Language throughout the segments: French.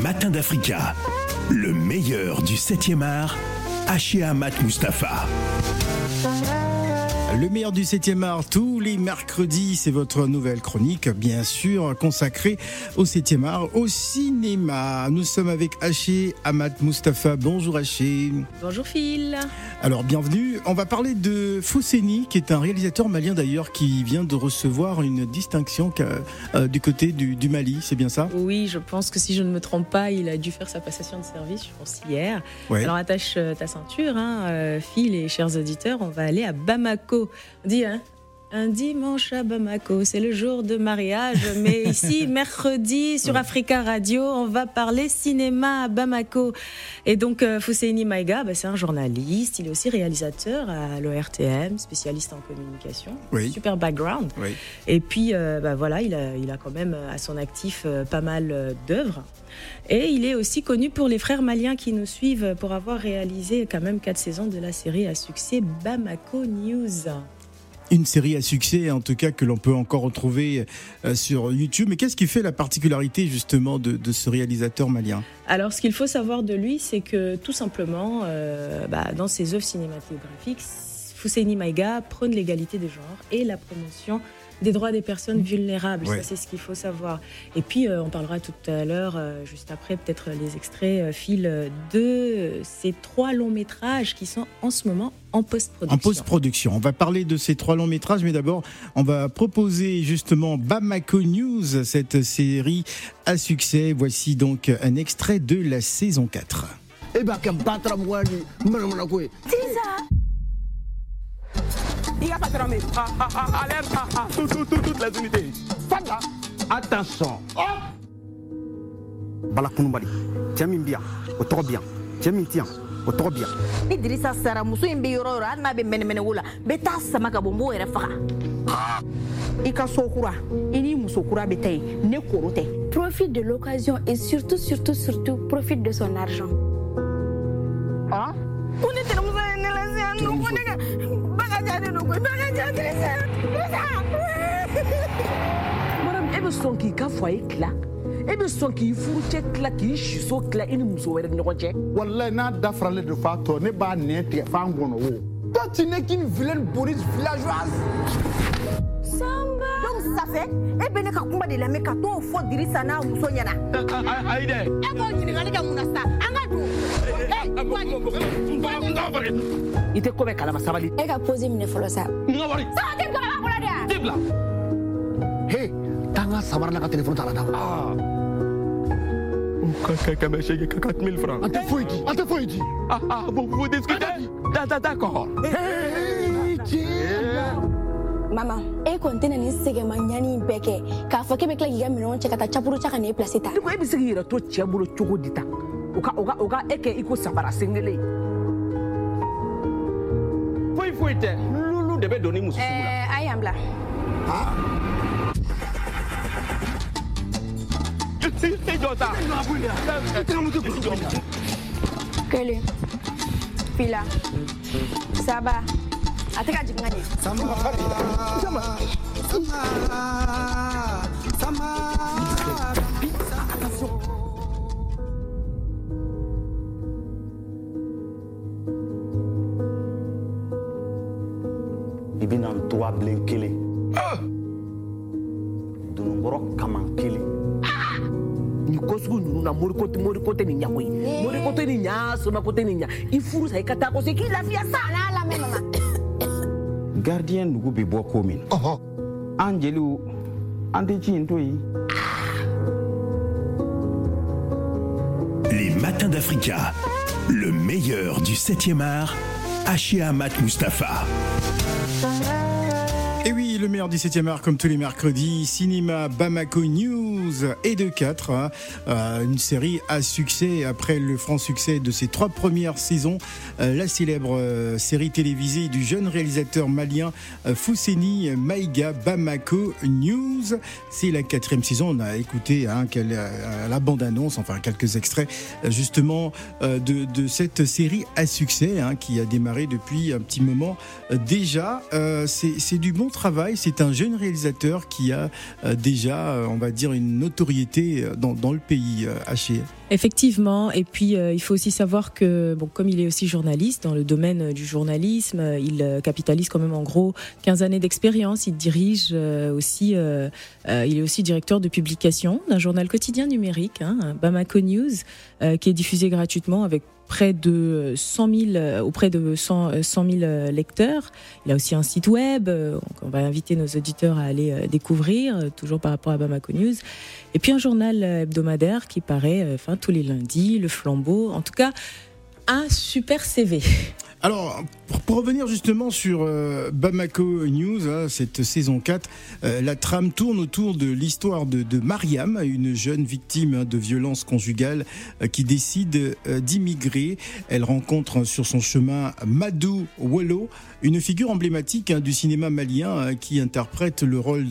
Matins d'Africa. Le meilleur du 7e art. Haché Amat Mustafa. Le meilleur du 7e art, tous les mercredis, c'est votre nouvelle chronique, bien sûr, consacrée au 7e art, au cinéma. Nous sommes avec Haché Amat Mustafa. Bonjour Haché. Bonjour Phil. Alors bienvenue. On va parler de Fousseni, qui est un réalisateur malien d'ailleurs, qui vient de recevoir une distinction euh, du côté du, Mali, c'est bien ça? Oui, je pense que si je ne me trompe pas, il a dû faire sa passation de service, je pense, hier. Alors attache euh, ta ceinture, hein, euh, Phil et chers auditeurs, on va aller à Bamako on dit hein, un dimanche à Bamako, c'est le jour de mariage, mais ici, mercredi, sur Africa Radio, on va parler cinéma à Bamako. Et donc, euh, Fousseini Maïga, bah, c'est un journaliste, il est aussi réalisateur à l'ORTM, spécialiste en communication. Super background. Et puis, euh, bah, voilà, il a, il a quand même à son actif euh, pas mal d'œuvres. Et il est aussi connu pour les frères maliens qui nous suivent pour avoir réalisé quand même quatre saisons de la série à succès Bamako News une série à succès, en tout cas que l'on peut encore retrouver euh, sur YouTube. Mais qu'est-ce qui fait la particularité justement de, ce réalisateur malien? Alors, ce qu'il faut savoir de lui, c'est que tout simplement, euh, bah, dans ses œuvres cinématographiques, Fusseini Maïga prône l'égalité des genres et la promotion des droits des personnes vulnérables. Ça, c'est ce qu'il faut savoir. Et puis, euh, on parlera tout à l'heure, euh, juste après, peut-être les extraits, euh, fil de ces trois longs métrages qui sont en ce moment en post-production. En post-production. On va parler de ces trois longs métrages, mais d'abord, on va proposer justement Bamako News, cette série à succès. Voici donc un extrait de la saison 4. Il a pas tramé. Alerte, toutes les unités. Attention. Bala Kounoubali, cɛ min bi yan o tɔgɔ bi yan cɛ min ti yan o tɔgɔ bi yan ni dirisa sara muso in bɛ yɔrɔ yɔrɔ hali n'a bɛ mɛnɛmɛnɛko la bɛ taa sama ka bɔ n b'o yɛrɛ faga. I ka so kura. I ni muso kura bɛ taa yen ne koro tɛ profite de l'occasion et surtout surtout surtout profite de son argent. Ah ne e bɛ sɔn k'i ka fɔ a ye tila e bɛ sɔn k'i furucɛ tila k'i siso tila i ni muso wɛrɛ ni ɲɔgɔn cɛ walayi n'a dafaralen de fa tɔ ne b'a nɛn tigɛ f'an kɔnɔ o toi tu n'es qu'une vilaine bourrice villageoise. Samba! Donc ça fait e bɛ ne ka kuma de lamɛn ka t'o fɔ dirisa n'a muso ɲɛna ayi dɛ e b'o ɲininkali kɛ mun na sa an ka don i tɛ ko bɛɛ kalama sabali e ka posi minɛ fɔlɔ sa he tan ka sabara la ka telefɔni tala da kɛmɛ seegin ka quatre mille francs an tɛ foyi di an tɛ foyi di. Ah ah vous vous discutez d'accord mama e kɔni tɛna nin sɛgɛma ɲani bɛɛ kɛ k'a fɔ k'e bɛ tila k'i ka minɛnw cɛ ka taa capuru ca ka n'e pilasi ta e bɛ se k'i yɛrɛ to cɛ bolo cogo di ta o ka o ka o ka e kɛ i ko sabara sen kelen foyi foyi tɛ lulu de bɛ don ni muso sugu la a y'an bila i jɔ kelen fila saba. A tɛ ka jigin ka ɲɛ i bilen kelen donunkɔrɔ kaman kelen nin ko sugu ninnu na moriko tɛ moriko tɛ nin ɲa koyi moriko tɛ nin ɲa somako tɛ nin ɲa i furu sa i ka taa ko se k'i lafiya sa! N'a lamɛn mama. Gardiyɛn nugu bɛ bɔ ko min an jeliw an tɛ ci in to yen Les Matins d'Africa. Le meilleur du 7e art. Haché Amat Mustafa. Le meilleur 17e art comme tous les mercredis, cinéma Bamako News et de 4, hein, euh, une série à succès après le franc succès de ses trois premières saisons, euh, la célèbre euh, série télévisée du jeune réalisateur malien Fousseni Maïga Bamako News. C'est la quatrième saison, on a écouté hein, la bande-annonce, enfin quelques extraits justement de, cette série à succès hein, qui a démarré depuis un petit moment déjà. C'est du bon travail, c'est un jeune réalisateur qui a déjà, on va dire, une notoriété dans, dans le pays, haché. Effectivement, et puis il faut aussi savoir que, comme il est aussi journaliste dans le domaine du journalisme, il capitalise quand même en gros 15 années d'expérience. Il dirige aussi, il est aussi directeur de publication d'un journal quotidien numérique, hein, Bamako News, qui est diffusé gratuitement avec près de 100 000, euh, auprès de 100, 100 000 lecteurs. Il a aussi un site web. Euh, on va inviter nos auditeurs à aller euh, découvrir, toujours par rapport à Bamako News. Et puis un journal hebdomadaire qui paraît enfin, tous les lundis, Le Flambeau. En tout cas, un super CV. Alors, pour, revenir justement sur euh, Bamako News, hein, cette saison 4, euh, la trame tourne autour de l'histoire de, Mariam, une jeune victime hein, de violences conjugales euh, qui décide d'immigrer. Elle rencontre sur son chemin Madou Wolo, une figure emblématique hein, du cinéma malien qui interprète le rôle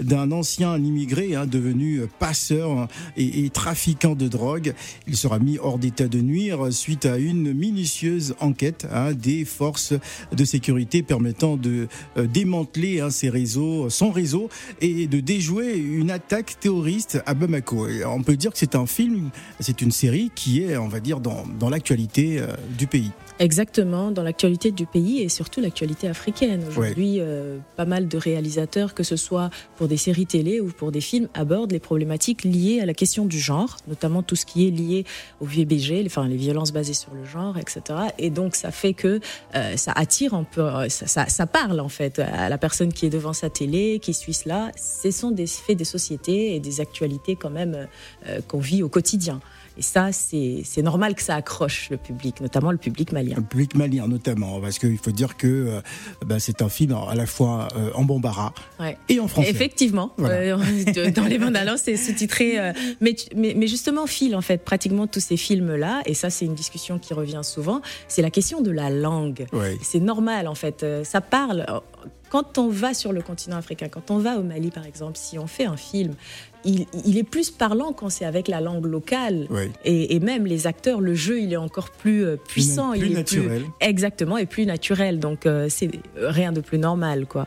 d'un ancien immigré devenu passeur et trafiquant de drogue. Il sera mis hors d'état de nuire suite à une minutieuse enquête des forces de sécurité permettant de euh, démanteler hein, ces réseaux, son réseau et de déjouer une attaque terroriste à Bamako. on peut dire que c'est un film, c'est une série qui est, on va dire, dans, dans l'actualité euh, du pays. Exactement, dans l'actualité du pays et surtout l'actualité africaine. Aujourd'hui, euh, pas mal de réalisateurs, que ce soit pour des séries télé ou pour des films, abordent les problématiques liées à la question du genre, notamment tout ce qui est lié au VBG, enfin les violences basées sur le genre, etc. Et donc ça fait que euh, ça attire un peu, euh, ça, ça, parle en fait à la personne qui est devant sa télé, qui suit cela. Ce sont des faits des sociétés et des actualités quand même qu'on vit au quotidien. Et ça, c'est normal que ça accroche le public, notamment le public malien. Le public malien, notamment, parce qu'il faut dire que euh, bah, c'est un film à la fois euh, en bambara et en français. Effectivement, euh, dans les bandes annonces, c'est sous-titré. Mais, mais, justement, fil, en fait, pratiquement tous ces films-là, et ça, c'est une discussion qui revient souvent, c'est la question de la langue. C'est normal, en fait. Ça parle quand on va sur le continent africain, quand on va au Mali par exemple, si on fait un film, il, est plus parlant quand c'est avec la langue locale. Et, même les acteurs, le jeu, il est encore plus euh, puissant. Plus, il naturel. exactement, et plus naturel. Donc euh, c'est rien de plus normal, quoi.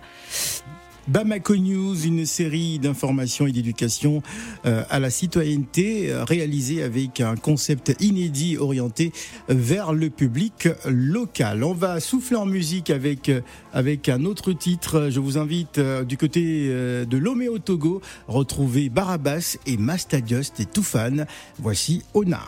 Bamako News, une série d'informations et d'éducation euh, à la citoyenneté euh, réalisée avec un concept inédit orienté vers le public local. On va souffler en musique avec, euh, avec un autre titre. Je vous invite du côté de l'Oméo Togo, retrouver Barabbas et Mastadios et Toufan. Voici Ona.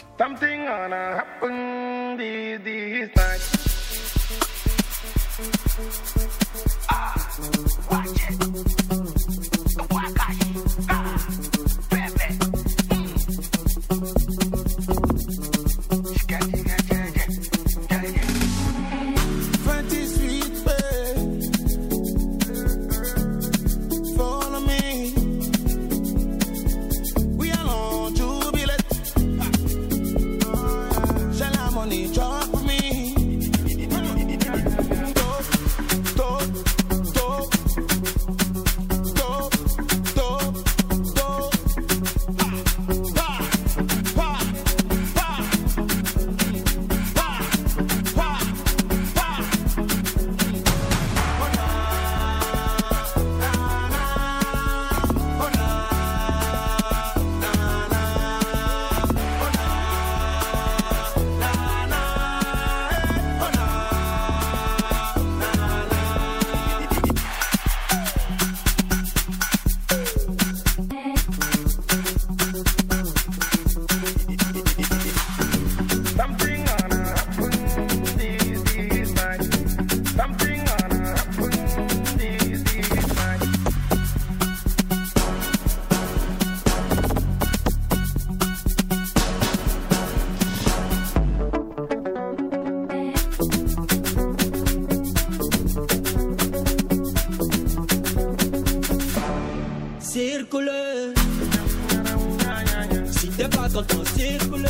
Quand qu'on circule.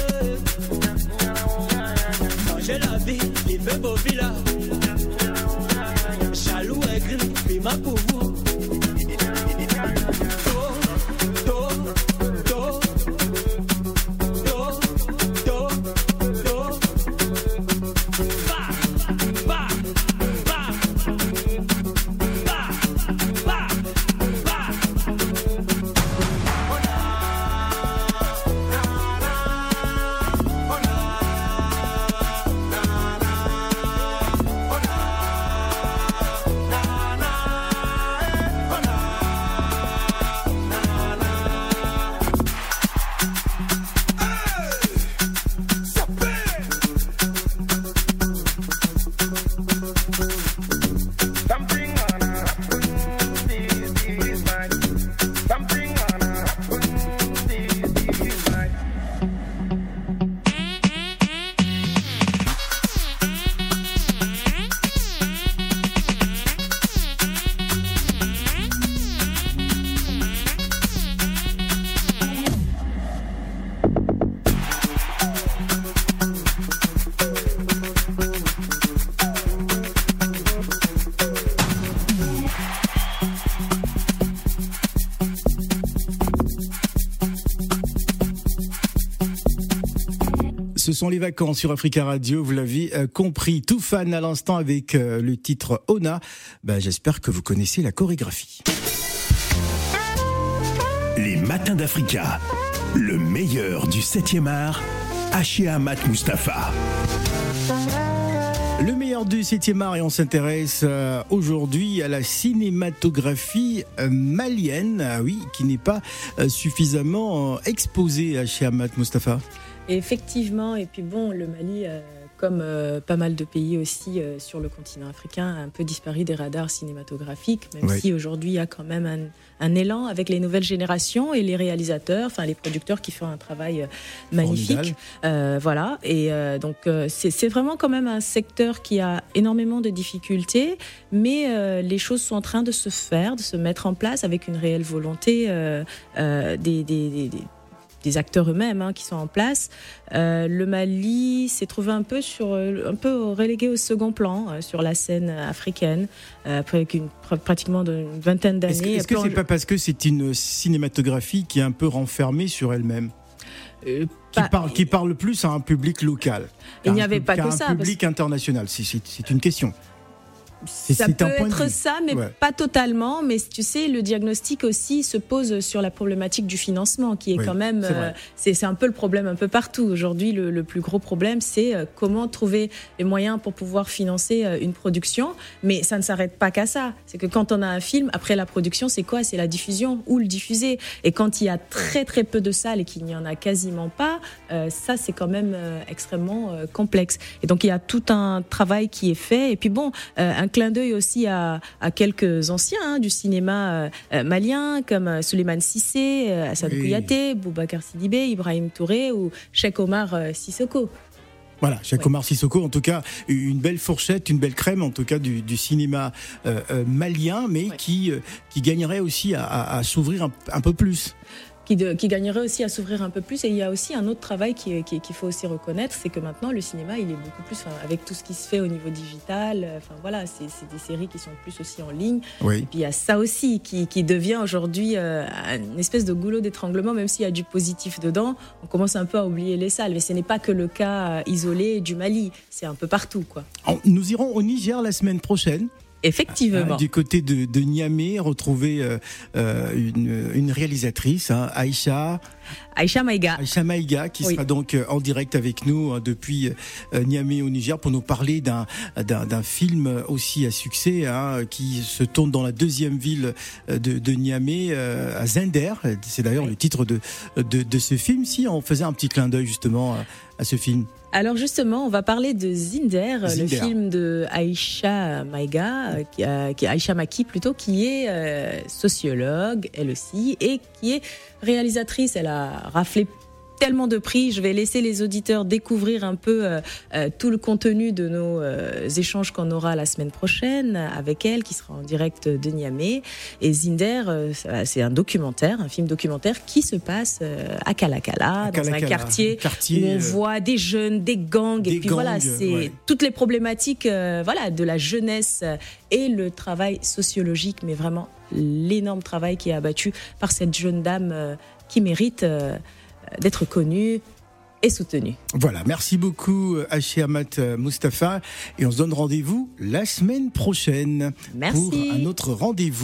Changer la vie, les bébés au village. Jaloux et gris, puis ma peau. Sont les vacances sur Africa Radio, vous l'avez euh, compris. Tout fan à l'instant avec euh, le titre Ona. Ben, J'espère que vous connaissez la chorégraphie. Les matins d'Africa. Le meilleur du 7e art. Haché Amat Mustafa. Le meilleur du 7e art et on s'intéresse euh, aujourd'hui à la cinématographie malienne, ah oui, qui n'est pas suffisamment exposée à chez Amat Effectivement, et puis bon, le Mali, euh, comme euh, pas mal de pays aussi euh, sur le continent africain, a un peu disparu des radars cinématographiques, même si aujourd'hui il y a quand même un, élan avec les nouvelles générations et les réalisateurs, enfin les producteurs qui font un travail magnifique. voilà, et donc c'est vraiment quand même un secteur qui a énormément de difficultés, mais les choses sont en train de se faire, de se mettre en place avec une réelle volonté des, des des acteurs eux-mêmes hein, qui sont en place. Euh, le Mali s'est trouvé un peu sur, euh, un peu relégué au second plan euh, sur la scène africaine après une, pratiquement une vingtaine d'années. Est-ce que c'est pas parce que c'est une cinématographie qui est un peu renfermée sur elle-même qui, parle, qui parle plus à un public local. Il n'y avait pas que ça. Un public international, c'est une question. Ça peut être ça, mais pas totalement. Mais tu sais, le diagnostic aussi se pose sur la problématique du financement, qui est quand même, c'est un peu le problème un peu partout. Aujourd'hui, le, plus gros problème, c'est euh, comment trouver les moyens pour pouvoir financer euh, une production. Mais ça ne s'arrête pas qu'à ça. C'est que quand on a un film, après la production, c'est quoi? C'est la diffusion ou le diffuser. Et quand il y a très très peu de salles et qu'il n'y en a quasiment pas, euh, ça c'est quand même extrêmement complexe. Et donc il y a tout un travail qui est fait. Et puis bon, un clin d'œil aussi à, quelques anciens hein, du cinéma euh, euh, malien comme euh, Suleiman Sissé, Hassan oui. Kouyaté, Boubacar Sidibé, Ibrahim Touré ou Cheikh Omar Sissoko. Voilà, Cheikh Omar Sissoko, en tout cas, une belle fourchette, une belle crème, en tout cas, du, cinéma malien, mais qui, qui gagnerait aussi à, s'ouvrir un, peu plus qui, gagnerait aussi à s'ouvrir un peu plus. Et il y a aussi un autre travail qu'il qui, faut aussi reconnaître, c'est que maintenant le cinéma, il est beaucoup plus, avec tout ce qui se fait au niveau digital, euh, enfin voilà, c'est des séries qui sont plus aussi en ligne. Et puis il y a ça aussi qui, devient aujourd'hui euh, une espèce de goulot d'étranglement, même s'il y a du positif dedans. On commence un peu à oublier les salles, mais ce n'est pas que le cas euh, isolé du Mali, c'est un peu partout, quoi. Nous irons au Niger la semaine prochaine. Effectivement. du côté de, de Niamey, retrouver euh, euh, une, une, réalisatrice, hein, Aïcha. Aïcha Maïga. Aïcha Maïga, qui sera donc euh, en direct avec nous hein, depuis Niamey au Niger pour nous parler d'un d'un film aussi à succès hein, qui se tourne dans la deuxième ville de, de Niamey, à Zender. C'est d'ailleurs le titre de, de, de ce film. Si on faisait un petit clin d'œil justement à ce film. Alors justement, on va parler de Zinder, le film de Aïcha Maïga, euh, euh, qui, Aïcha Maki plutôt, qui est euh, sociologue, elle aussi, et qui est réalisatrice. Elle a raflé tellement de prix. Je vais laisser les auditeurs découvrir un peu euh, euh, tout le contenu de nos euh, échanges qu'on aura la semaine prochaine avec elle, qui sera en direct de Niamey. Et Zinder, c'est un documentaire, un film documentaire qui se passe à Kalakala, dans un quartier, où on voit des jeunes, des gangs, et puis voilà, c'est toutes les problématiques, voilà, de la jeunesse et le travail sociologique, mais vraiment l'énorme travail qui est abattu par cette jeune dame qui mérite d'être connu et soutenu. Voilà, merci beaucoup Hachi Amat Mustafa et on se donne rendez-vous la semaine prochaine merci. pour un autre rendez-vous.